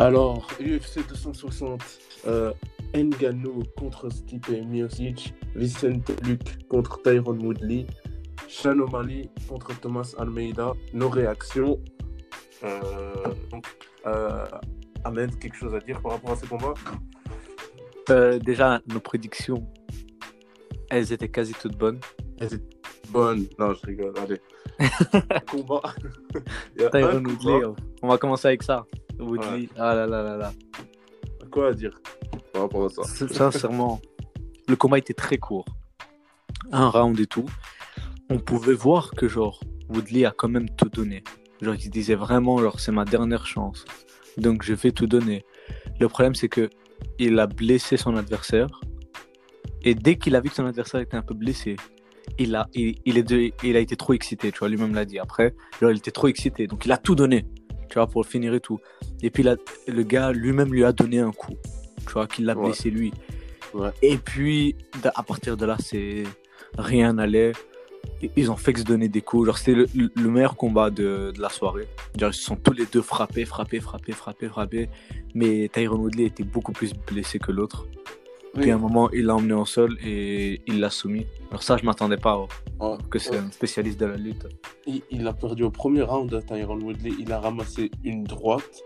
Alors, UFC 260, euh, Ngannou contre Stipe Miocic, Vicente Luc contre Tyron Woodley, Sean O'Malley contre Thomas Almeida. Nos réactions. Euh, donc, euh, Ahmed, quelque chose à dire par rapport à ces combats Euh, déjà, nos prédictions, elles étaient quasi toutes bonnes. Elles étaient bonnes. Non, je rigole, allez. combat. Tyron Woodley, on va commencer avec ça. Woodley, ah là là là là. Quoi à dire par rapport à ça Sin- Sincèrement, le combat était très court. Un round et tout. On pouvait voir que, genre, Woodley a quand même tout donné. Genre, il disait vraiment, genre, c'est ma dernière chance. Donc, je vais tout donner. Le problème, c'est que il a blessé son adversaire. Et dès qu'il a vu que son adversaire était un peu blessé, il a, il, il est de- il a été trop excité, tu vois, lui-même l'a dit. Après, genre, il était trop excité. Donc, il a tout donné, tu vois, pour finir et tout. Et puis, là, le gars lui-même lui a donné un coup, tu vois, qu'il l'a Ouais. blessé lui. Ouais. Et puis, à partir de là, c'est rien n'allait. Ils ont fait que se donner des coups. Genre, c'était le, le meilleur combat de, de la soirée. Genre, ils se sont tous les deux frappés, frappés, frappés, frappés, frappés. Mais Tyron Woodley était beaucoup plus blessé que l'autre. Oui. Puis à un moment, il l'a emmené au sol et il l'a soumis. Alors ça, je m'attendais pas oh, Ouais. que c'est un spécialiste de la lutte. Il, il a perdu au premier round, Tyron Woodley. Il a ramassé une droite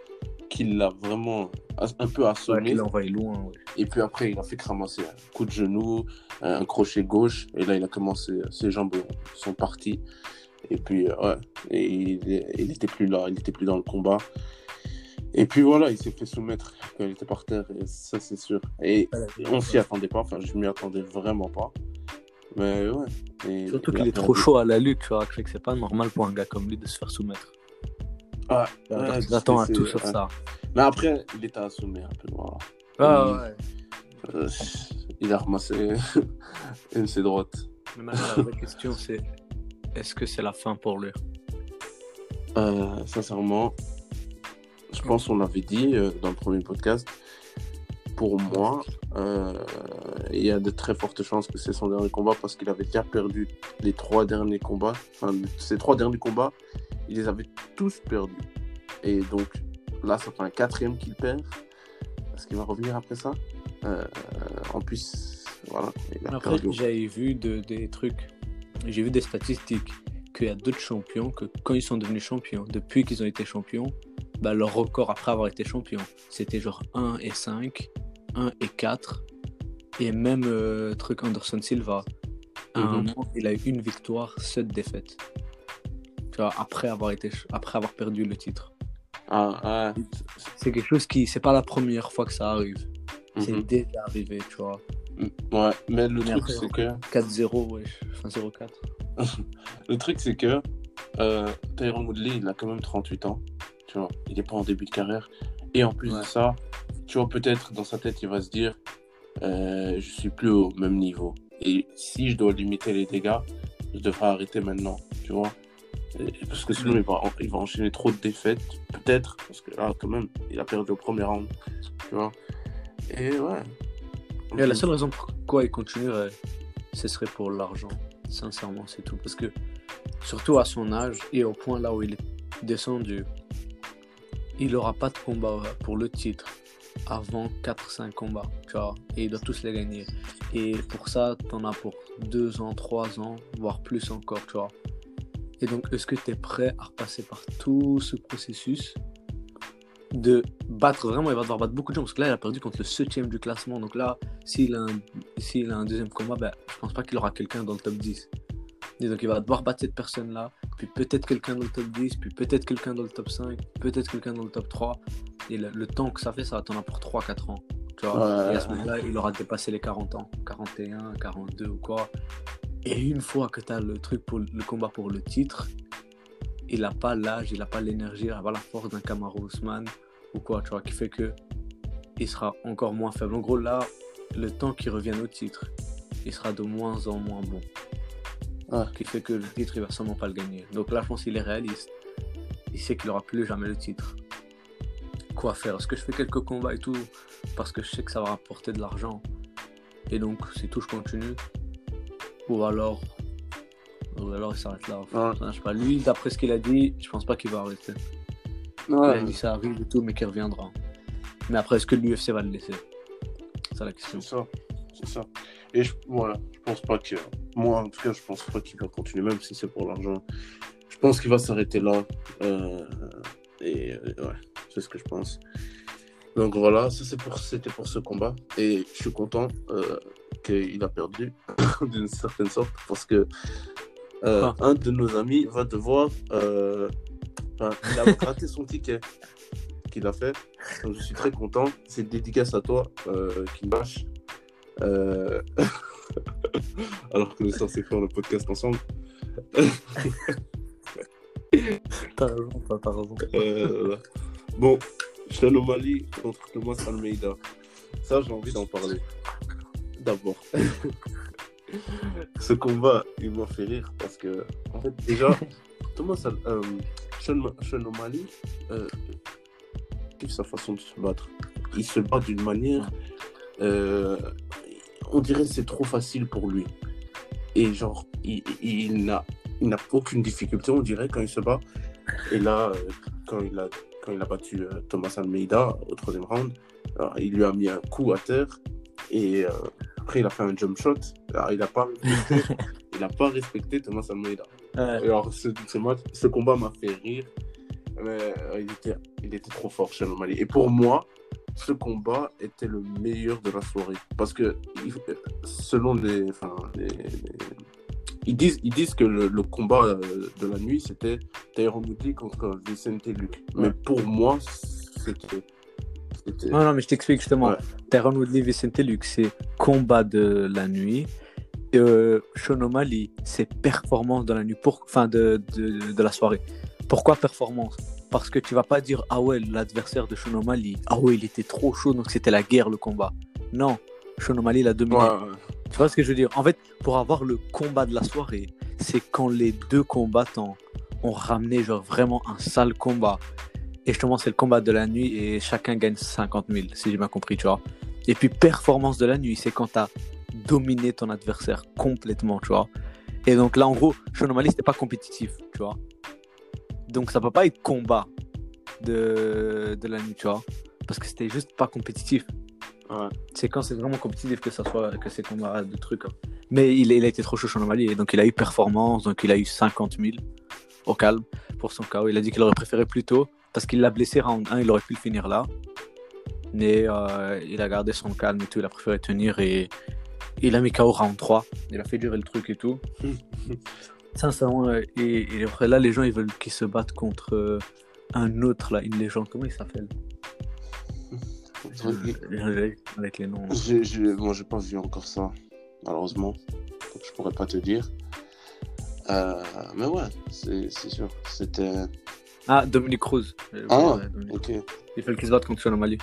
qui l'a vraiment un peu Ouais, assommé. il l'a envoyé loin. ouais. Et puis après, il a fait ramasser un coup de genou, un crochet gauche. Et là, il a commencé, ses jambes sont parties. Et puis, euh, ouais, et il, il était plus là, il était plus dans le combat. Et puis voilà, il s'est fait soumettre quand il était par terre, et ça c'est sûr. Et on s'y attendait pas, enfin je m'y attendais vraiment pas. Mais ouais. Et Surtout il qu'il est trop chaud à la lutte, tu vois. Je que c'est pas normal pour un gars comme lui de se faire soumettre. Ouais, Alors, ouais, il attend à tout sur ouais. ça. Mais après, il était assommé un peu. Voilà. Ah, Oui. ouais. Euh, il a ramassé une de ses droites. Mais maintenant, la vraie question, c'est est-ce que c'est la fin pour lui? Euh, sincèrement, je pense qu'on l'avait dit euh, dans le premier podcast. Pour moi, euh, il y a de très fortes chances que c'est son dernier combat parce qu'il avait déjà perdu les trois derniers combats. Enfin, ces trois derniers combats, il les avait tous perdus. Et donc là, ça fait un quatrième qu'il perd. Est-ce qu'il va revenir après ça? Euh, En plus, voilà. Il a Après, j'avais vu de- des trucs, j'ai vu des statistiques qu'il y a d'autres champions que quand ils sont devenus champions, depuis qu'ils ont été champions, bah, leur record après avoir été champion, c'était genre 1 et 5, 1 et 4, et même euh, truc Anderson Silva, à un Mhm. moment, il a eu une victoire, 7 défaites. Tu vois, après avoir, été, après avoir perdu le titre. Ah, ah, C'est quelque chose qui, c'est pas la première fois que ça arrive. C'est mhm. déjà arrivé, tu vois. Ouais, mais le truc, c'est que 4-0, wesh. Enfin, 0-4. Le truc, c'est que euh, Tyron Woodley, il a quand même 38 ans. Tu vois, il n'est pas en début de carrière. Et en plus Ouais. de ça, tu vois, peut-être dans sa tête, il va se dire euh, Je suis plus au même niveau. Et si je dois limiter les dégâts, je devrais arrêter maintenant. Tu vois Et- Parce que sinon, il, va, il va enchaîner trop de défaites. Peut-être, parce que là, quand même, il a perdu au premier round. Tu vois Et ouais. Et la seule raison pourquoi il continuerait, ce serait pour l'argent. Sincèrement, c'est tout. Parce que, surtout à son âge et au point là où il est descendu, il n'aura pas de combat pour le titre avant 4-5 combats, tu vois. Et il doit tous les gagner. Et pour ça, t'en as pour 2 ans, 3 ans, voire plus encore, tu vois. Et donc, est-ce que tu es prêt à repasser par tout ce processus de battre vraiment, il va devoir battre beaucoup de gens parce que là, il a perdu contre le 7 du classement. Donc là, s'il a, un, s'il a un deuxième combat, ben, je pense pas qu'il aura quelqu'un dans le top 10. Et donc il va devoir battre cette personne-là, puis peut-être quelqu'un dans le top 10, puis peut-être quelqu'un dans le top 5, peut-être quelqu'un dans le top 3. Et le, le temps que ça fait, ça va t'en avoir pour 3-4 ans. Tu vois Ouais. Et à ce moment-là, il aura dépassé les 40 ans, 41, 42 ou quoi. Et une fois que tu as le truc pour le combat pour le titre, il n'a pas l'âge, il n'a pas l'énergie, il n'a pas la force d'un Kamaru Usman ou quoi, tu vois, qui fait que il sera encore moins faible. En gros, là, le temps qu'il revienne au titre, il sera de moins en moins bon. Qui fait que le titre, il va sûrement pas le gagner. Donc là, je pense qu'il est réaliste. Il sait qu'il aura plus jamais le titre. Quoi faire? Est-ce que je fais quelques combats et tout? Parce que je sais que ça va rapporter de l'argent et donc c'est tout, je continue Ou alors, ou alors il s'arrête là. Enfin, je sais pas. Lui, d'après ce qu'il a dit, je pense pas qu'il va arrêter. Il Ouais. a dit ça arrive et tout, mais qu'il reviendra. Mais après, est-ce que l'UFC va le laisser? C'est ça la question. C'est ça. C'est ça. Et je, voilà, je pense pas que. Moi, en tout cas, je pense pas qu'il va continuer, même si c'est pour l'argent. Je pense qu'il va s'arrêter là. Euh, et euh, ouais, c'est ce que je pense. Donc voilà, ça c'est pour, c'était pour ce combat. Et je suis content euh, qu'il a perdu d'une certaine sorte parce que euh, Ah. un de nos amis va devoir. Enfin, il a raté son ticket qu'il a fait. Donc je suis très content. C'est une dédicace à toi, euh. Euh, Alors que nous sommes censés faire le podcast ensemble. T'as raison, t'as raison. Euh, bon, Sean O'Malley contre Thomas Almeida. Ça, j'ai envie d'en parler. D'abord. Ce combat, il m'a fait rire parce que, en fait, déjà, Thomas Al- euh, Sean, O'Malley, euh, kiffe sa façon de se battre. Il se bat d'une manière. euh, on dirait que c'est trop facile pour lui. Et genre, il, il n'a il n'a aucune difficulté, on dirait, quand il se bat. Et là, euh, quand il a, quand il a battu Thomas Almeida au troisième round, alors, il lui a mis un coup à terre et euh, après il a fait un jump shot. Alors, il n'a pas, respecté- il a pas respecté Thomas Almeida. Ouais. Alors, ce, ce match, ce combat m'a fait rire. Mais euh, il, était, il était trop fort, Sean O'Malley. Et pour moi, ce combat était le meilleur de la soirée. Parce que, selon les. Enfin, les- les- ils, disent, ils disent que le, le combat euh, de la nuit, c'était Tyron Woodley contre Vicente Luke. Mais Ouais. pour moi, c'était. Non, non, mais je t'explique justement. Ouais. Tyron Woodley, Vicente Luke, c'est combat de la nuit. Euh, Sean O'Malley, c'est performance de la nuit, pour... enfin de, de, de la soirée. Pourquoi performance? Parce que tu vas pas dire ah ouais l'adversaire de Sean O'Malley, ah ouais il était trop chaud donc c'était la guerre le combat. Non, Sean O'Malley l'a dominé. Ouais, ouais. Tu vois ce que je veux dire? En fait, pour avoir le combat de la soirée, c'est quand les deux combattants ont ramené genre vraiment un sale combat. Et justement, c'est le combat de la nuit et chacun gagne 50 000, si j'ai bien compris, tu vois. Et puis, performance de la nuit, c'est quand tu as dominé ton adversaire complètement, tu vois. Et donc là, en gros, Sean O'Malley, c'était pas compétitif, tu vois. Donc, ça peut pas être combat de, de la nuit, tu vois. Parce que c'était juste pas compétitif. Ouais. C'est quand c'est vraiment compétitif que ça soit que c'est combat de trucs. hein. Mais il, il a été trop chaud Sean O'Malley et donc il a eu performance, donc il a eu 50 000 au calme pour son KO. Il a dit qu'il aurait préféré plus tôt parce qu'il l'a blessé round 1, il aurait pu le finir là. Mais euh, il a gardé son calme et tout, il a préféré tenir et il a mis KO round 3. Il a fait durer le truc et tout. Sincèrement, euh, et, et après là, les gens ils veulent qu'ils se battent contre euh, un autre là, une légende. Comment il s'appelle? Euh, Avec les noms. J'ai, j'ai, moi, j'ai pas vu encore ça, malheureusement. Donc, je pourrais pas te dire. Euh, mais ouais, c'est, c'est sûr. C'était. Ah, Dominique Cruz. Ah, ouais, Dominique. Ok. Il fait qu'ils se battent contre Sean O'Malley.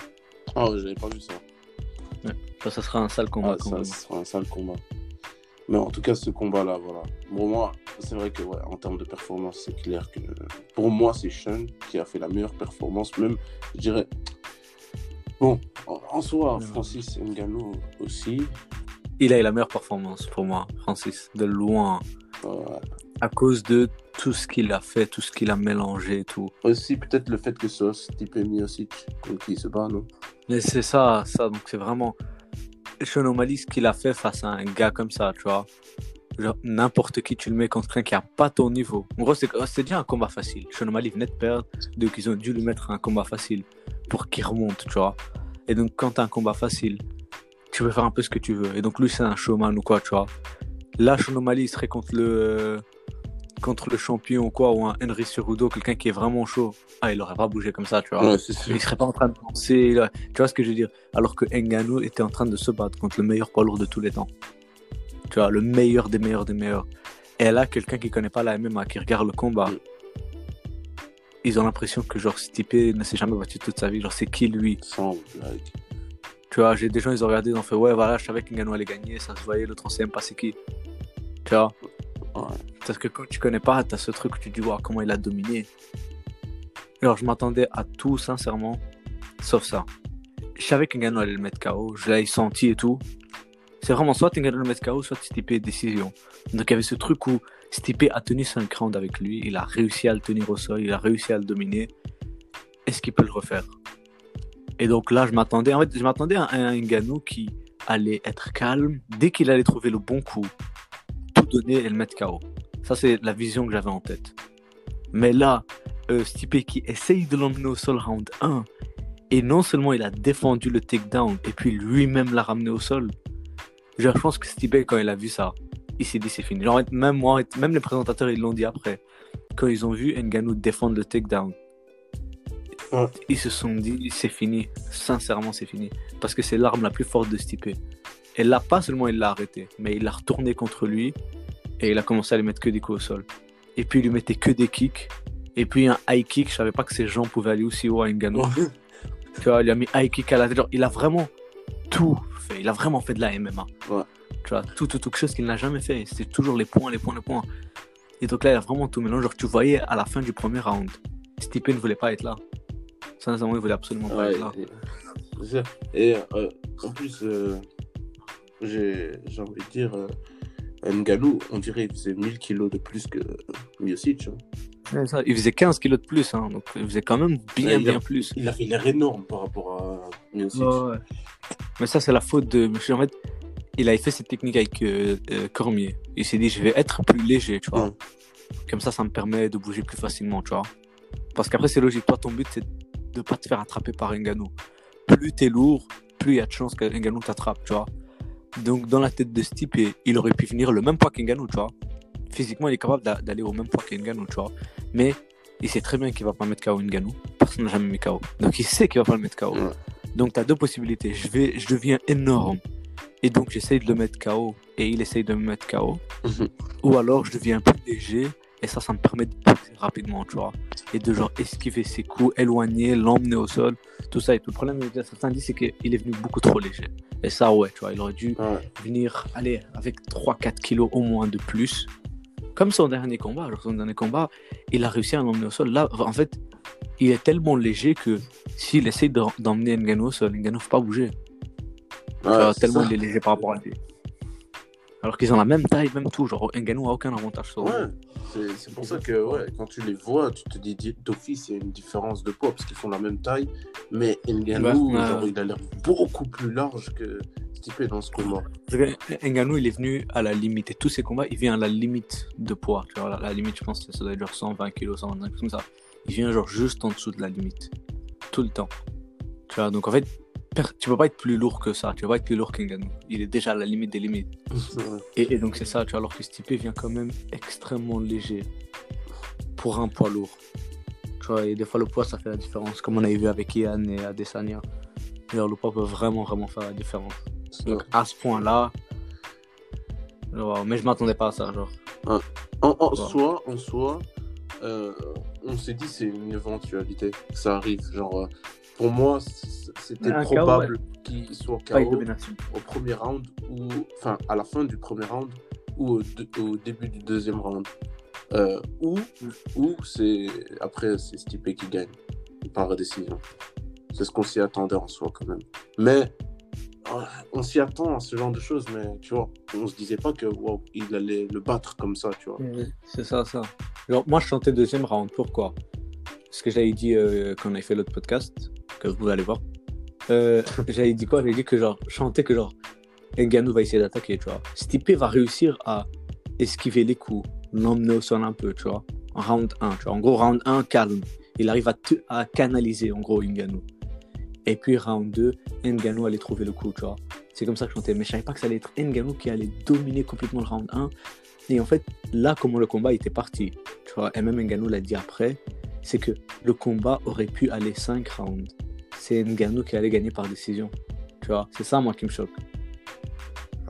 Ah, ouais, j'avais pas vu ça. Ça, ça sera un sale combat. Ah, ça, sera un sale combat. Mais en tout cas, ce combat-là, voilà. Pour moi, c'est vrai que, ouais, en termes de performance, c'est clair que. Pour moi, c'est Sean qui a fait la meilleure performance. Même, je dirais. Bon, en, soi, Ouais. Francis Ngannou aussi. Il a eu la meilleure performance pour moi, Francis, de loin. euh, À cause de tout ce qu'il a fait, tout ce qu'il a mélangé et tout. aussi, peut-être le fait que ce soit Stipe Miocic contre qui se bat, non? Mais c'est ça, ça. Donc c'est vraiment. Sean O'Malley, ce qu'il a fait face à un gars comme ça, tu vois. N'importe qui, tu le mets contre quelqu'un qui a pas ton niveau. En gros, c'est c'est déjà un combat facile. Sean O'Malley venait de perdre, donc ils ont dû lui mettre un combat facile pour qu'il remonte, tu vois. Et donc, quand t'as un combat facile, tu peux faire un peu ce que tu veux. Et donc, lui, c'est un showman ou quoi, tu vois. Là, Sean serait contre le, contre le champion ou quoi, ou un Henry Cerudo, quelqu'un qui est vraiment chaud. Ah, il aurait pas bougé comme ça, tu vois. Ouais. Il serait pas en train de penser. là. Tu vois ce que je veux dire? Alors que Ngannou était en train de se battre contre le meilleur poids lourd de tous les temps. Tu vois, le meilleur des meilleurs des meilleurs. Et là, quelqu'un qui connaît pas la MMA, qui regarde le combat, Mm. ils ont l'impression que genre Stipe ne s'est jamais battu toute sa vie. Genre, c'est qui lui? Sans blague. Tu vois, j'ai des gens, ils ont regardé, ils ont fait Ouais, voilà, je savais qu'Ngannou allait gagner, ça se voyait, sait même pas c'est qui? Tu vois? Parce que quand tu connais pas, t'as ce truc tu te dis, Waouh, comment il a dominé. Alors, je m'attendais à tout, sincèrement, sauf ça. Je savais qu'Ngannou allait le mettre KO, je l'avais senti et tout. C'est vraiment soit Ngannou le mettre KO, soit Stipe décision. Donc, il y avait ce truc où Stipe a tenu 5 rounds avec lui, il a réussi à le tenir au sol, il a réussi à le dominer. Est-ce qu'il peut le refaire? Et donc là, je m'attendais, en fait, je m'attendais à un Ngannou qui allait être calme dès qu'il allait trouver le bon coup, donner et le mettre KO. Ça, c'est la vision que j'avais en tête. Mais là, euh, Stipe qui essaye de l'emmener au sol round 1, et non seulement il a défendu le takedown, et puis lui-même l'a ramené au sol. Je pense que Stipe, quand il a vu ça, il s'est dit c'est fini. Genre, même moi, même les présentateurs, ils l'ont dit après. Quand ils ont vu Ngannou défendre le takedown, ils se sont dit c'est fini. Sincèrement, c'est fini. Parce que c'est l'arme la plus forte de Stipe. Et là, pas seulement il l'a arrêté, mais il l'a retourné contre lui et il a commencé à lui mettre que des coups au sol. Et puis il lui mettait que des kicks. Et puis un high kick, je savais pas que ses jambes pouvaient aller aussi haut à Ngannou. tu vois, il a mis high kick à la tête. il a vraiment tout fait. Il a vraiment fait de la MMA. Tu vois, tout, tout, quelque chose qu'il n'a jamais fait. C'était toujours les points, les points, les points. Et donc là, il a vraiment tout mélangé. Genre, tu voyais à la fin du premier round, Stipe ne voulait pas être là. Sincèrement, il voulait absolument pas être là. Et, euh, en plus, euh, j'ai envie de dire, euh, Ngalou, on dirait qu'il faisait 1000 kilos de plus que Miocic. Hein. Ça, il faisait 15 kilos de plus, hein, donc il faisait quand même bien, bien plus. Il a fait l'air énorme par rapport à Miocic. Mais ça, c'est la faute de. En fait, il avait fait cette technique avec euh, euh, Cormier. Il s'est dit, je vais être plus léger, tu vois. Comme ça, ça me permet de bouger plus facilement, tu vois. Parce qu'après, c'est logique. Toi, ton but, c'est de ne pas te faire attraper par Ngannou. Plus t'es lourd, plus il y a de chances qu'Ngannou t'attrape, tu vois. Donc, dans la tête de Stipe, il aurait pu finir le même poids qu'Ngannou, tu vois. Physiquement, il est capable d'aller au même poids qu'Ngannou, tu vois. Mais il sait très bien qu'il va pas mettre KO Ngannou. Personne n'a jamais mis KO. Donc, il sait qu'il va pas le mettre KO. Donc, tu as deux possibilités. Je, vais, je deviens énorme. Et donc, j'essaye de le mettre KO. Et il essaye de me mettre KO. Mhm. Ou alors, je deviens plus léger. Et ça, ça me permet de pousser rapidement, tu vois. Et de genre esquiver ses coups, éloigner, l'emmener au sol, tout ça. Et le problème, certains disent, c'est qu'il est venu beaucoup trop léger. Et ça, ouais, tu vois, il aurait dû venir, aller avec 3-4 kilos au moins de plus. Comme son dernier combat. Son dernier combat, il a réussi à l'emmener au sol. Là, en fait, il est tellement léger que s'il essaie d'emmener Ngannou au sol, Ngannou ne faut pas bouger. tellement il est léger par rapport à lui. Alors qu'ils ont la même taille, même tout. Genre, Ngannou a aucun avantage sur Ouais, c'est pour ça que ouais, quand tu les vois, tu te dis d'office, il y a une différence de poids parce qu'ils font la même taille. Mais Ngannou, genre, il a l'air beaucoup plus large que Stipe dans ce combat. Ngannou, il est venu à la limite. Et tous ses combats, il vient à la limite de poids. Tu vois, la, limite, je pense que ça doit être genre 120 kg, 125 comme ça. Il vient genre juste en dessous de la limite. Tout le temps. Tu vois, donc en fait, tu peux pas être plus lourd que ça. Tu peux pas être plus lourd qu'Enganou. Il est déjà à la limite des limites. et, donc c'est ça, tu vois, alors que Stipe vient quand même extrêmement léger pour un poids lourd. Tu vois, et des fois le poids ça fait la différence, comme on avait vu avec Ian et Adesanya. Alors, le poids peut vraiment, vraiment faire la différence. Donc à ce point-là, mais je m'attendais pas à ça, genre. En, soi, en soi, euh, on s'est dit c'est une éventualité, ça arrive, genre euh, pour moi, c'était probable qu'il soit KO au premier round ou enfin à la fin du premier round ou au, début du deuxième round. Euh, ou ou c'est après c'est Stipe qui gagne par décision. C'est ce qu'on s'y attendait en soi quand même. Mais euh, on s'y attend à ce genre de choses, mais tu vois, on se disait pas que il allait le battre comme ça, tu vois. C'est ça, ça. moi, je chantais deuxième round. Pourquoi? Ce que j'avais dit euh, quand on avait fait l'autre podcast, que vous allez voir. Euh, j'avais dit quoi? J'avais dit que genre, chanter que genre, Ngannou va essayer d'attaquer, tu vois. Stipe va réussir à esquiver les coups, l'emmener au sol un peu, tu vois. En round 1, tu vois. En gros, round 1, calme. Il arrive à, canaliser, en gros, Ngannou. Et puis, round 2, Ngannou allait trouver le coup, tu vois. C'est comme ça que je chantais. Mais je savais pas que ça allait être Ngannou qui allait dominer complètement le round 1. Et en fait, là, comment le combat était parti, tu vois. Et même Ngannou l'a dit après, c'est que le combat aurait pu aller 5 rounds c'est Ngannou qui allait gagner par décision. Tu vois, c'est ça moi qui me choque.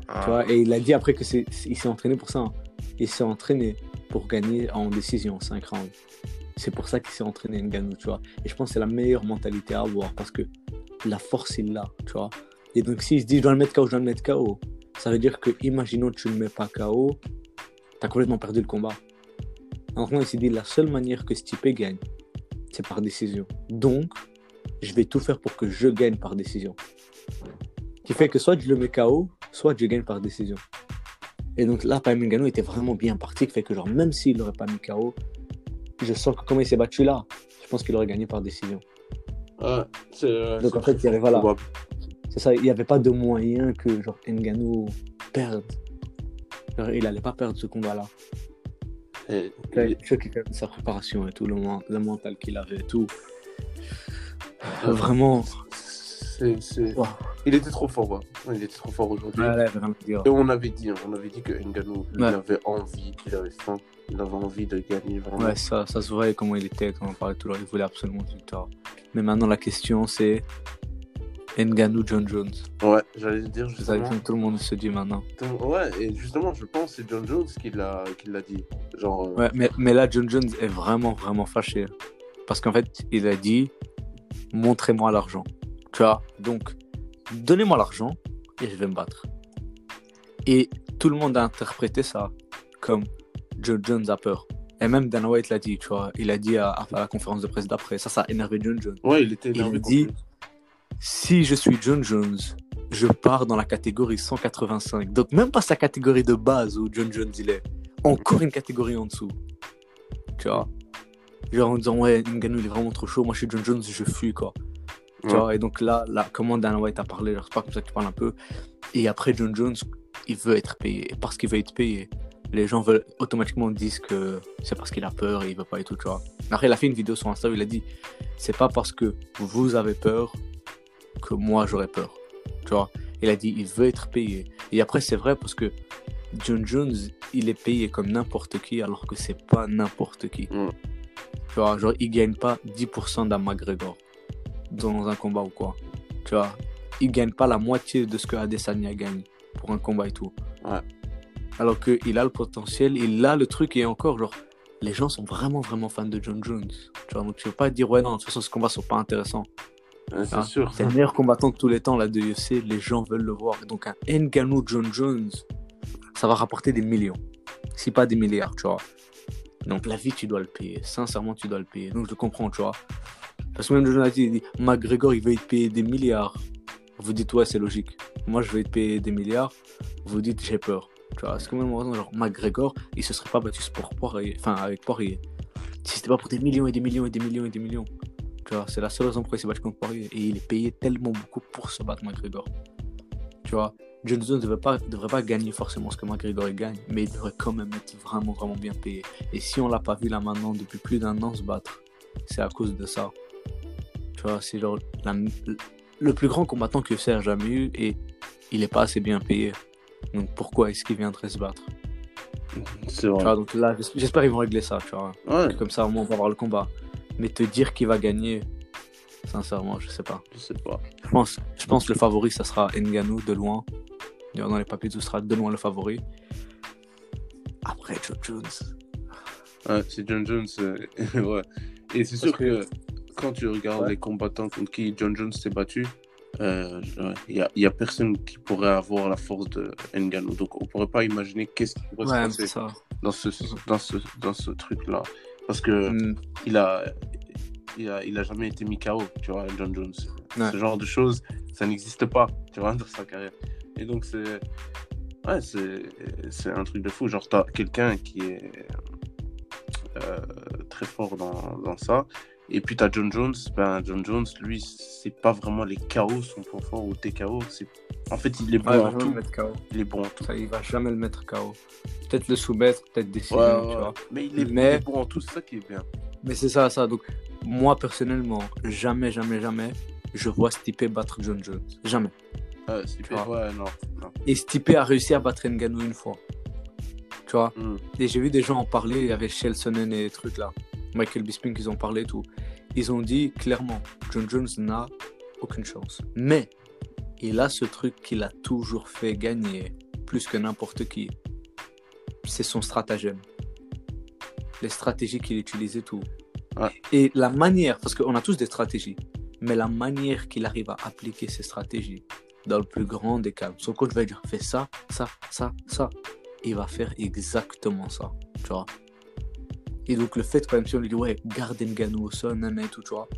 Tu vois, et il a dit après que c'est, il s'est entraîné pour ça. Hein. Il s'est entraîné pour gagner en décision, 5 rounds. C'est pour ça qu'il s'est entraîné Ngannou, tu vois. Et je pense que c'est la meilleure mentalité à avoir parce que la force, il l'a, tu vois. Et donc, s'il se dit, je dois le mettre KO, je dois le mettre KO, ça veut dire que, imaginons que tu ne le mets pas KO, tu as complètement perdu le combat. En il s'est dit, la seule manière que Stipe gagne, c'est par décision. Donc, je vais tout faire pour que je gagne par décision. Qui fait que soit je le mets KO, soit je gagne par décision. Et donc là, Paimon Gano était vraiment bien parti, qui fait que genre, même s'il n'aurait pas mis KO, je sens que comme il s'est battu là, je pense qu'il aurait gagné par décision. Ouais, c'est. Donc en fait, il y avait, voilà, probable. c'est ça, il n'y avait pas de moyen que genre Ngannou perde. Genre, il allait pas perdre ce combat-là. Et- sa préparation et tout, le, le mental qu'il avait et tout. Ouais. Vraiment. c'est- c'est- Wow. Il était trop fort, ouais. Il était trop fort aujourd'hui. Et on avait dit, hein, on avait dit que Ngannou, Ouais. il avait envie, il avait faim, il avait envie de gagner vraiment. Ouais, ça, ça se voyait comment il était quand on parlait tout à l'heure. Il voulait absolument une victoire. Mais maintenant, la question, c'est Ngannou John Jones. Ouais, j'allais dire C'est ça que tout le monde se dit maintenant. Ouais, et justement, je pense que c'est John Jones qui l'a qui l'a dit. Genre, euh, Ouais, mais, mais là, John Jones est vraiment, vraiment fâché. Parce qu'en fait, il a dit montrez-moi l'argent. Tu vois Donc, donnez-moi l'argent et je vais me battre. Et tout le monde a interprété ça comme John Jones a peur. Et même Dana White l'a dit, tu vois. Il a dit à, à la conférence de presse d'après. Ça, ça a énervé John Jones. ouais, il était Il énervé. contre dit-. Si je suis John Jones, je pars dans la catégorie 185. Donc, même pas sa catégorie de base où John Jones il est. Encore une catégorie en dessous. Tu vois Genre en disant, ouais, Ngannou il est vraiment trop chaud. Moi, je suis John Jones, je fuis, quoi. Tu vois Et donc là, là, comment Dana White a parlé, genre, c'est pas comme ça que tu parles un peu. Et après, John Jones, il veut être payé. Et parce qu'il veut être payé, les gens veulent automatiquement disent que c'est parce qu'il a peur et il veut pas et tout, tu vois. Après, il a fait une vidéo sur Insta où il a dit c'est pas parce que vous avez peur que moi j'aurais peur. Tu vois Il a dit il veut être payé. Et après, c'est vrai parce que John Jones, il est payé comme n'importe qui alors que c'est pas n'importe qui. Tu vois, genre, il gagne pas 10% d'un McGregor dans un combat ou quoi. Tu vois, il gagne pas la moitié de ce que Adesanya gagne pour un combat et tout. Ouais. Alors qu'il a le potentiel, il a le truc et encore, genre, les gens sont vraiment, vraiment fans de John Jones. Tu vois, donc tu veux pas dire, ouais, non, de toute façon, ce combat sont pas intéressants. Ouais, c'est Ah, sûr. C'est le meilleur combattant de tous les temps, là, de UFC. Les gens veulent le voir. Donc, un Ngannou John Jones, ça va rapporter des millions. Si pas des milliards, tu vois. Donc, la vie, tu dois le payer. Sincèrement, tu dois le payer. Donc, je comprends, tu vois. Parce que même John Jones, il dit McGregor, il veut être payé des milliards. Vous dites, ouais, c'est logique. Moi, je vais être payé des milliards. Vous dites, j'ai peur. Tu vois, c'est quand même genre McGregor, il se serait pas battu pour Poirier, enfin, avec Poirier. Si c'était pas pour des millions et des millions et des millions et des millions. Tu vois, c'est la seule raison pourquoi il s'est battu contre Poirier. Et il est payé tellement beaucoup pour se battre McGregor. Tu vois, John Jones ne devrait pas, devrait pas gagner forcément ce que McGregor gagne, mais il devrait quand même être vraiment, vraiment bien payé. Et si on l'a pas vu là maintenant depuis plus d'un an se battre, c'est à cause de ça. Tu vois, c'est genre la- le plus grand combattant que UFC a jamais eu et il est pas assez bien payé. Donc pourquoi est-ce qu'il viendrait se battre? C'est Tu vrai. vois, donc là, j'es- j'espère qu'ils vont régler ça, tu vois. Ouais, Comme ça, au moins, on va voir le combat. Mais te dire qu'il va gagner, sincèrement, je sais pas. je sais pas. Je pense, je pense que le favori, ça sera Ngannou de loin. Dans les papiers, tout sera de loin le favori. Après, Joe Jones. Ouais, c'est John Jones. euh, ouais. Et c'est sûr que... quand tu regardes Ouais. les combattants contre qui John Jones s'est battu, euh, il n'y a, personne qui pourrait avoir la force de Ngannou. Donc on pourrait pas imaginer qu'est-ce qui pourrait Ouais, se passer ça. dans ce, dans ce, dans ce truc-là. Parce que Mm, il a, il a, il a jamais été mis KO, tu vois, John Jones. Ouais. Ce genre de choses, ça n'existe pas, tu vois, dans sa carrière. Et donc, c'est, ouais, c'est, c'est un truc de fou. Genre, t'as quelqu'un qui est euh, très fort dans, dans ça. Et puis, t'as John Jones. Ben, John Jones, lui, c'est pas vraiment les KO son point fort ou TKO. C'est... En fait, il est bon Ouais, il va en jamais tout. le mettre KO. Il est bon en tout. Ça, il va jamais le mettre KO. Peut-être le soumettre, peut-être décider, Ouais, tu ouais. vois. Mais il est, il Mais- est bon en tout, c'est ça qui est bien. Mais c'est ça, ça. Donc, moi, personnellement, jamais, jamais, jamais, je vois Stipe battre John Jones. Jamais. Ouais, c'est Tu vois. ouais, non. non. Et Stipe a réussi à battre Ngannou une fois. Tu vois Hmm. Et j'ai vu des gens en parler, il y avait Shelsonen et des trucs là. Michael Bisping, ils ont parlé et tout. Ils ont dit clairement, John Jones n'a aucune chance. Mais il a ce truc qu'il a toujours fait gagner plus que n'importe qui. C'est son stratagème. Les stratégies qu'il utilise et tout. Ouais. Et la manière, parce qu'on a tous des stratégies, mais la manière qu'il arrive à appliquer ces stratégies dans le plus grand des calmes. Son coach va dire fais ça, ça, ça, ça. Et il va faire exactement ça. Tu vois. Et donc le fait quand même si on lui dit ouais, garde Ngannou au sol, nanana et tout, tu vois.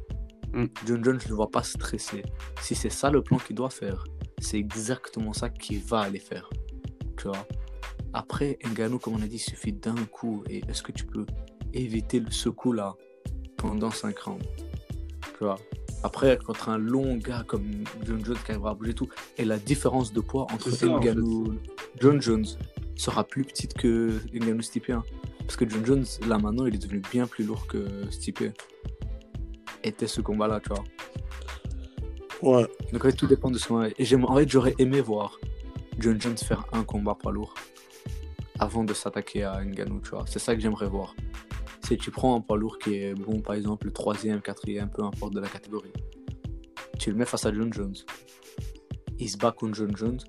Mm. John Jones, je le vois pas stresser. Si c'est ça le plan qu'il doit faire, c'est exactement ça qu'il va aller faire. Tu vois. Après, Ngannou, comme on a dit, il suffit d'un coup. Et est-ce que tu peux éviter ce coup-là pendant 5 rounds Tu vois. Après, contre un long gars comme John Jones qui arrivera à bouger tout, et la différence de poids entre ça, en Ngannou John Jones sera plus petite que Ngannou Stipe. hein. Parce que John Jones, là maintenant, il est devenu bien plus lourd que Stipe. Était ce combat-là, tu vois. Ouais. Donc en fait, tout dépend de ce moment. Et j'aime- en fait, j'aurais aimé voir John Jones faire un combat poids lourd avant de s'attaquer à Ngannou, tu vois. C'est ça que j'aimerais voir. C'est tu prends un poids lourd qui est bon, par exemple, le troisième, quatrième, peu importe de la catégorie. Tu le mets face à John Jones. Il se bat contre John Jones.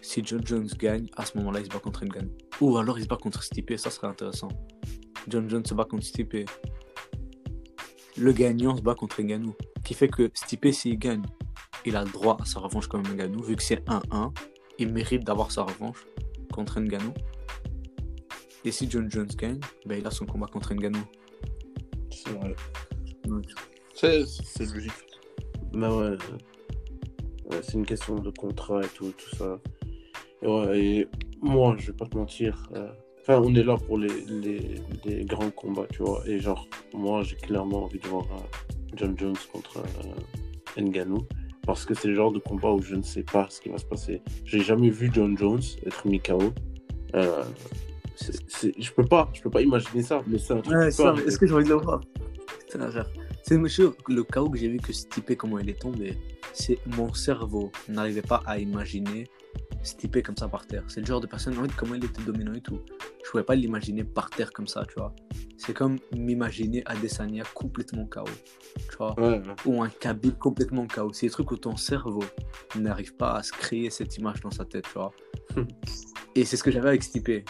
Si John Jones gagne, à ce moment-là, il se bat contre Ngannou. Ou alors il se bat contre Stipe, ça serait intéressant. John Jones se bat contre Stipe. Le gagnant se bat contre Ngannou. Qui fait que Stipe, s'il gagne, il a le droit à sa revanche comme Ngannou. Vu que c'est 1-1, il mérite d'avoir sa revanche contre Ngannou. Et si John Jones gagne, ben il a son combat contre Ngannou. C'est vrai. Donc, C'est c'est logique. Ouais. euh, ouais, c'est une question de contrat et tout, tout ça. Et ouais, et moi, je vais pas te mentir. euh, Enfin, on est là pour les, les, les grands combats, tu vois. Et genre, moi, j'ai clairement envie de voir euh, John Jones contre euh, Ngannou. Parce que c'est le genre de combat où je ne sais pas ce qui va se passer. J'ai jamais vu John Jones être mis KO. Je peux pas, je peux pas imaginer ça. Mais c'est un truc Ouais, ça, est-ce que j'ai envie de le voir Putain, frère. C'est monsieur, le chaos que j'ai vu que Stipe, comment il est tombé, c'est mon cerveau n'arrivait pas à imaginer Stipe comme ça par terre. C'est le genre de personne, en fait, comment il était dominant et tout. Je pouvais pas l'imaginer par terre comme ça, tu vois. C'est comme m'imaginer Adesanya complètement KO, tu vois. Ouais, ouais. Ou un Khabib complètement KO. C'est des trucs où ton cerveau n'arrive pas à se créer cette image dans sa tête, tu vois. Et c'est ce que j'avais avec Stipe.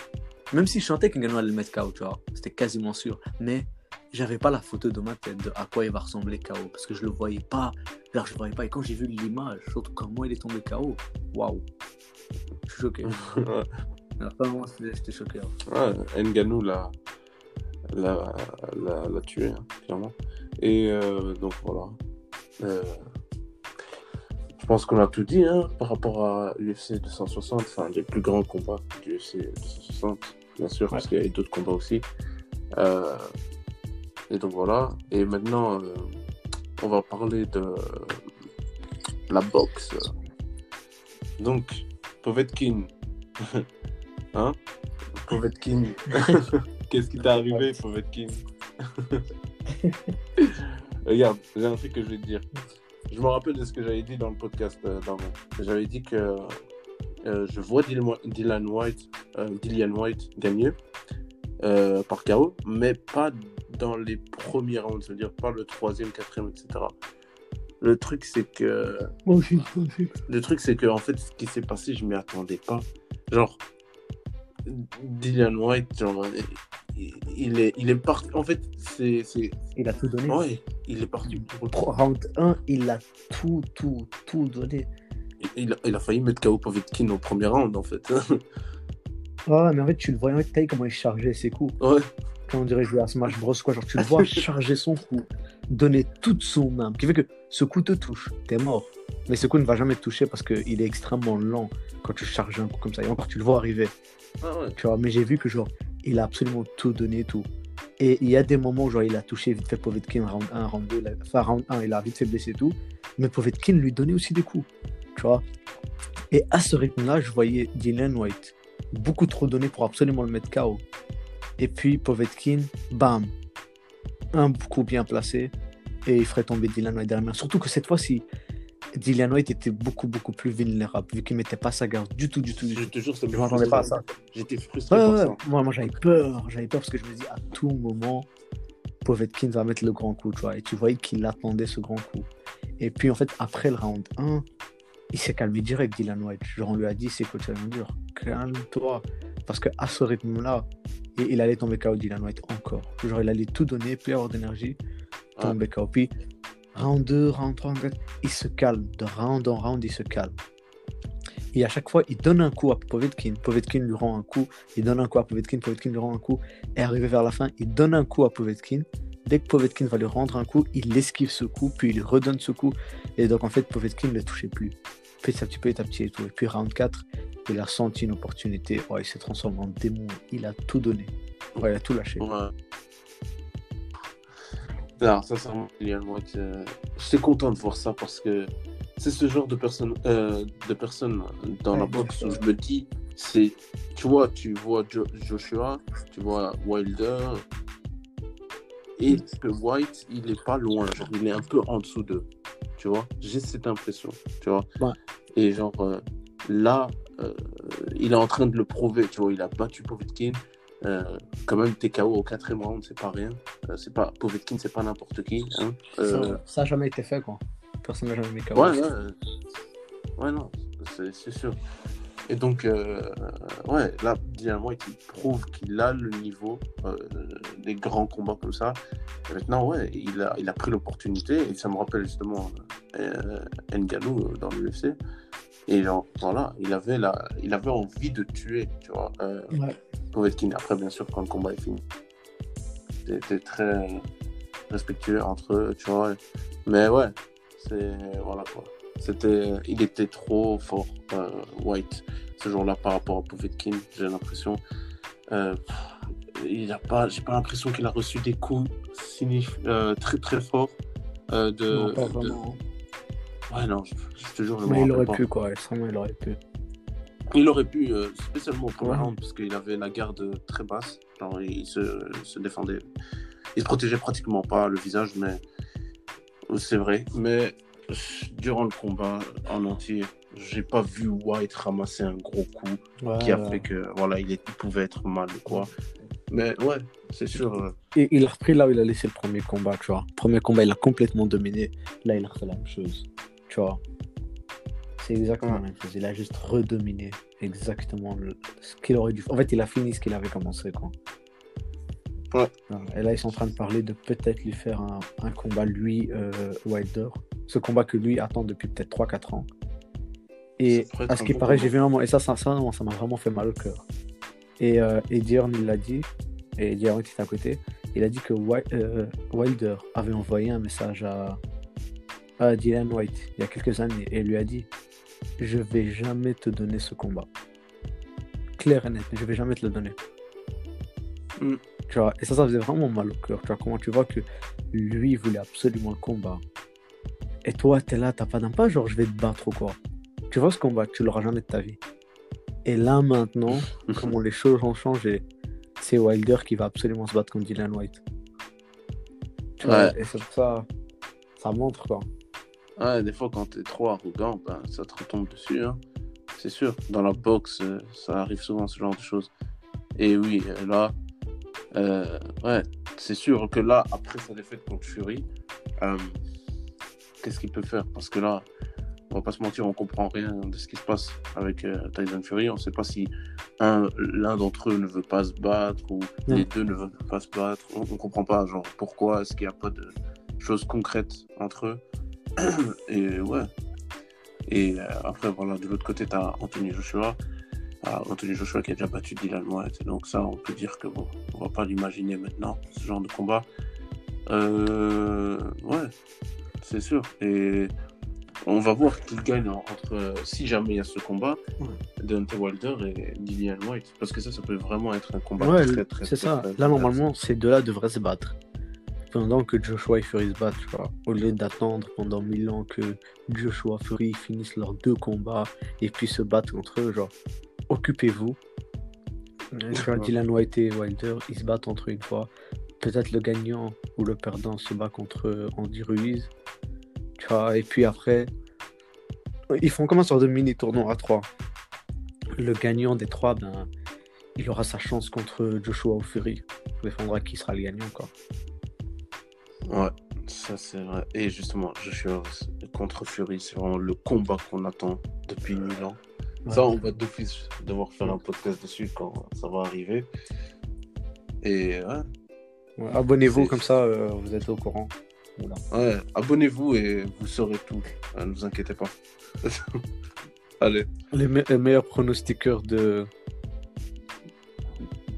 Même si je chantais qu'Ngannou allait le mettre KO, tu vois, c'était quasiment sûr. Mais j'avais pas la photo dans ma tête de à quoi il va ressembler KO, parce que je le voyais pas. Genre, je le voyais pas. Et quand j'ai vu l'image, surtout comment il est tombé KO, waouh. Je suis choqué. Vraiment, j'étais choqué. hein. Ouais, Nganou l'a, l'a, l'a, l'a tué, hein, clairement. Et euh, donc voilà. Euh, je pense qu'on a tout dit hein, par rapport à l'UFC 260, enfin les plus grands combats du UFC 260, bien sûr, parce qu'il y a d'autres combats aussi. Euh, et donc voilà. Et maintenant, euh, on va parler de la boxe. Donc, Povetkin. hein? Povetkin. Qu'est-ce qui t'est arrivé, Povetkin? Regarde, j'ai un truc que je vais te dire. Je me rappelle de ce que j'avais dit dans le podcast euh, d'avant. J'avais dit que euh, je vois Dylan Dylan White, euh, Dillian White gagner euh, par KO, mais pas dans les premiers rounds, c'est-à-dire pas le troisième, quatrième, etc. Le truc, c'est que Moi aussi, moi aussi. le truc, c'est que en fait, ce qui s'est passé, je m'y attendais pas. Genre, Dylan White, genre, il, il est, il est parti. En fait, c'est, c'est, Il a tout donné. ouais, il est parti. Round 1, il a tout, tout, tout donné. Il, a, il a failli mettre KO Povetkin au premier round, en fait. Ouais, mais en fait, tu le voyais, en comment il chargeait ses coups. ouais, Quand on dirait jouer à Smash Bros, quoi. Genre, tu le vois charger son coup, donner toute son âme. Qui fait que ce coup te touche, t'es mort. Mais ce coup ne va jamais te toucher parce qu'il est extrêmement lent quand tu charges un coup comme ça. Et encore, tu le vois arriver. Ah ouais. Tu vois, mais j'ai vu que, genre, il a absolument tout donné, tout. Et il y a des moments où, genre, il a touché vite fait Povetkin, round 1, round 2, il a- enfin, round 1, il a vite fait blesser tout. Mais Povetkin lui donnait aussi des coups. Tu vois. Et à ce rythme-là, je voyais Dylan White beaucoup trop donné pour absolument le mettre KO. Et puis Povetkin, bam, un coup bien placé et il ferait tomber Dylan White derrière. Surtout que cette fois-ci, Dylan White était beaucoup, beaucoup plus vulnérable vu qu'il mettait pas sa garde du tout, du tout, du Je te jure, Je m'attendais pas à ça. J'étais frustré Ouais, par ouais, ça. ouais. Moi, moi j'avais peur, j'avais peur parce que je me dis à tout moment, Povetkin va mettre le grand coup, tu vois. Et tu voyais qu'il attendait ce grand coup. Et puis en fait, après le round 1, il s'est calmé direct, Dylan White. Genre, on lui a dit, c'est coach dur, calme-toi. Parce que à ce rythme-là, il allait tomber KO Dylan White encore. Genre, il allait tout donner, plus avoir d'énergie, tomber KO. Puis, round 2, round 3, round 4, il se calme. De round en round, il se calme. Et à chaque fois, il donne un coup à Povetkin. Povetkin lui rend un coup. Il donne un coup à Povetkin. Povetkin lui rend un coup. Et arrivé vers la fin, il donne un coup à Povetkin. Dès que Povetkin va lui rendre un coup, il esquive ce coup, puis il redonne ce coup. Et donc, en fait, Povetkin ne le touchait plus. Petit à petit, petit à petit et tout. Et puis, round 4, il a senti une opportunité. Oh, il s'est transformé en démon. Il a tout donné. Il a tout lâché. Ouais. Alors, sincèrement, j'étais content de voir ça parce que c'est ce genre de personnes euh, de personnes dans la boxe où je me dis, c'est, tu vois, tu vois Jo- Joshua, tu vois Wilder, et que White, il est pas loin, genre, il est un peu en dessous d'eux, tu vois? J'ai cette impression, tu vois? Ouais. Et genre, euh, là, euh, il est en train de le prouver, tu vois? Il a battu Povetkin. Euh, quand même, TKO au quatrième round, c'est pas rien. C'est pas, Povetkin, c'est pas n'importe qui. Hein. Ça- n'a jamais été fait, quoi. Personne n'a jamais mis KO. Ouais, ouais, ouais, non, c'est sûr. Et donc, euh, ouais, là, White, il prouve qu'il a le niveau euh, des grands combats comme ça. Et maintenant, ouais, il a, il a pris l'opportunité, et ça me rappelle justement euh, Ngannou euh, dans l'UFC. Et genre, voilà, il avait, la, il avait envie de tuer, tu vois, Ouais. Povetkin. Après, bien sûr, quand le combat est fini, c'était très respectueux entre eux, tu vois. Mais ouais, c'est voilà quoi. C'était, il était trop fort, euh, White, ce jour-là par rapport à Povetkin, j'ai l'impression. Euh, il a pas, j'ai pas l'impression qu'il a reçu des coups signif- euh, très très forts euh, de, Non, pas de- vraiment. Ouais non, je, je te jure, je me Mais il aurait pas. pu, quoi. Vraiment, il aurait pu. Il aurait pu, euh, spécialement au premier round, parce qu'il avait la garde très basse. Genre, il se, se défendait. Il se protégeait pratiquement pas le visage, mais c'est vrai. Mais durant le combat en entier, j'ai pas vu White ramasser un gros coup qui a fait que voilà, il, est- il pouvait être mal ou quoi. Mais ouais, c'est sûr. euh, Et il a repris là où il a laissé le premier combat, tu vois. Premier combat, il a complètement dominé. Là, il a refait la même chose, tu vois. C'est exactement Ouais. la même chose. Il a juste redominé exactement le- ce qu'il aurait dû. En fait, il a fini ce qu'il avait commencé, quoi. Ouais. Voilà. Et là, ils sont en train de parler de peut-être lui faire un, un combat, lui, euh, Wilder. Ce combat que lui attend depuis peut-être 3-4 ans. Et à ce qui paraît, j'ai vu un moment, et ça, ça, ça, ça m'a vraiment fait mal au cœur. Et, euh, et Diorn, il l'a dit, et Diorn était à côté, il a dit que euh, Wilder avait envoyé un message à, à Dylan White il y a quelques années et lui a dit Je vais jamais te donner ce combat. Clair et net, je vais jamais te le donner. Mm. Tu vois, et ça, ça faisait vraiment mal au cœur. Tu vois, comment tu vois que lui il voulait absolument le combat. Et toi, t'es là, t'as pas pas, genre je vais te battre ou quoi. Tu vois ce combat, tu l'auras jamais de ta vie. Et là maintenant, comment les choses ont changé, c'est Wilder qui va absolument se battre contre Dylan White. Tu vois, et c'est ça, ça montre quoi. Ouais, des fois, quand t'es trop arrogant, ben, ça te retombe dessus. hein. C'est sûr. Dans la boxe, euh, ça arrive souvent, ce genre de choses. Et oui, euh, là, euh, ouais, c'est sûr que là, après sa défaite contre Fury, euh, qu'est-ce qu'il peut faire? Parce que là, on va pas se mentir, on comprend rien de ce qui se passe avec euh, Tyson Fury. On sait pas si un- l'un d'entre eux ne veut pas se battre ou les deux ne veulent pas se battre. On, on comprend pas, genre, pourquoi est-ce qu'il n'y a pas de choses concrètes entre eux. Et ouais. Et euh, après, voilà, de l'autre côté, tu as Anthony Joshua. Ah, Anthony Joshua qui a déjà battu Dylan White. Donc ça, on peut dire que bon, on va pas l'imaginer maintenant, ce genre de combat. Euh, ouais, c'est sûr. Et on va voir qui gagne en- entre, si jamais il y a ce combat, Ouais. Deontay Wilder et Dillian White. Parce que ça, ça peut vraiment être un combat Ouais, très, très, c'est ça. très Là, normalement, ces deux-là devraient se battre. Pendant que Joshua et Fury se battent, tu vois. Au lieu d'attendre pendant mille ans que Joshua et Fury finissent leurs deux combats et puis se battent entre eux, genre, occupez-vous. Dylan White et Wilder, ils se battent entre eux une fois. Peut-être le gagnant ou le perdant se bat contre Andy Ruiz. Tu vois, et puis après, ils font comme un sorte de mini tournoi à trois. Le gagnant des trois, ben, il aura sa chance contre Joshua ou Fury. Il défendra qui sera le gagnant, quoi. Ouais, ça c'est vrai. Et justement, Joshua contre Fury, c'est vraiment le combat qu'on attend depuis mille ans. Ça, on va d'office devoir faire un podcast dessus quand ça va arriver. Et ouais, Ouais, Abonnez-vous, comme ça, euh, vous êtes au courant. Voilà. ouais, abonnez-vous et vous saurez tout. Euh, ne vous inquiétez pas. Allez, Les, me- les meilleurs pronostiqueurs de...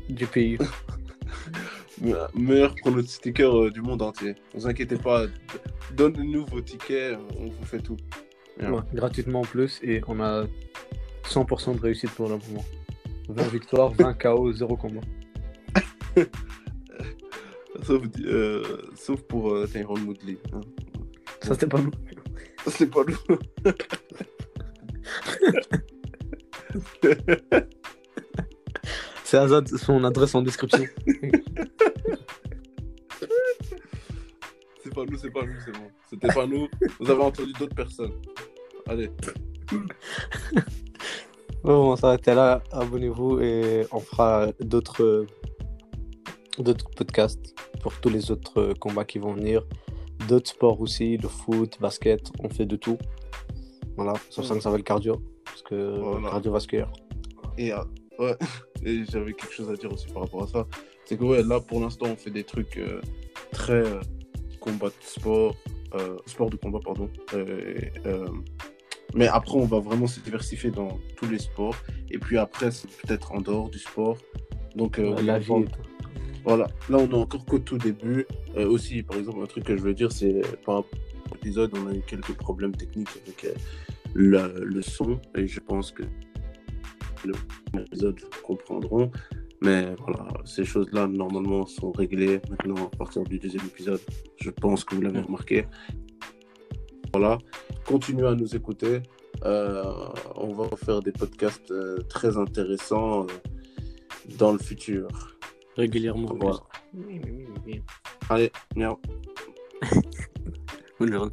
du pays. me- meilleur pronostiqueur euh, du monde entier. Ne vous inquiétez pas. Donnez-nous vos tickets, on vous fait tout. Ouais, gratuitement en plus, et on a 100% de réussite pour le moment. 20 victoires, 20 KO, 0 combat. Sauf, euh, sauf pour euh, Tyrone Woodley. hein. Ça, c'était pas nous. C'est pas nous. C'est Azad, son adresse en description. C'est pas nous, c'est pas nous, c'est bon. C'était pas nous. Vous avez entendu d'autres personnes. Allez. Bon, on va s'arrêter là. Abonnez-vous et on fera d'autres d'autres podcasts pour tous les autres combats qui vont venir. D'autres sports aussi, le foot, basket, on fait de tout. Voilà, sur ça que ça va le cardio. Parce que Voilà. cardiovasculaire. Et, euh, ouais. Et j'avais quelque chose à dire aussi par rapport à ça. C'est que ouais, là pour l'instant on fait des trucs euh, très euh, combat de sport, euh, sport de combat pardon. Mais après on va vraiment se diversifier dans tous les sports. Et puis après c'est peut-être en dehors du sport. Donc euh, la vie. Voilà, là on est encore qu'au tout début. Euh, aussi, par exemple, un truc que je veux dire, c'est par rapport à l'épisode, on a eu quelques problèmes techniques avec euh, le, le son, et je pense que l'épisode comprendront. Mais voilà, ces choses-là, normalement, sont réglées maintenant à partir du deuxième épisode. Je pense que vous l'avez remarqué. Voilà, continuez à nous écouter. Euh, on va faire des podcasts euh, très intéressants euh, dans le futur. Régulièrement. Voilà. Allez, miaou. Bonne journée.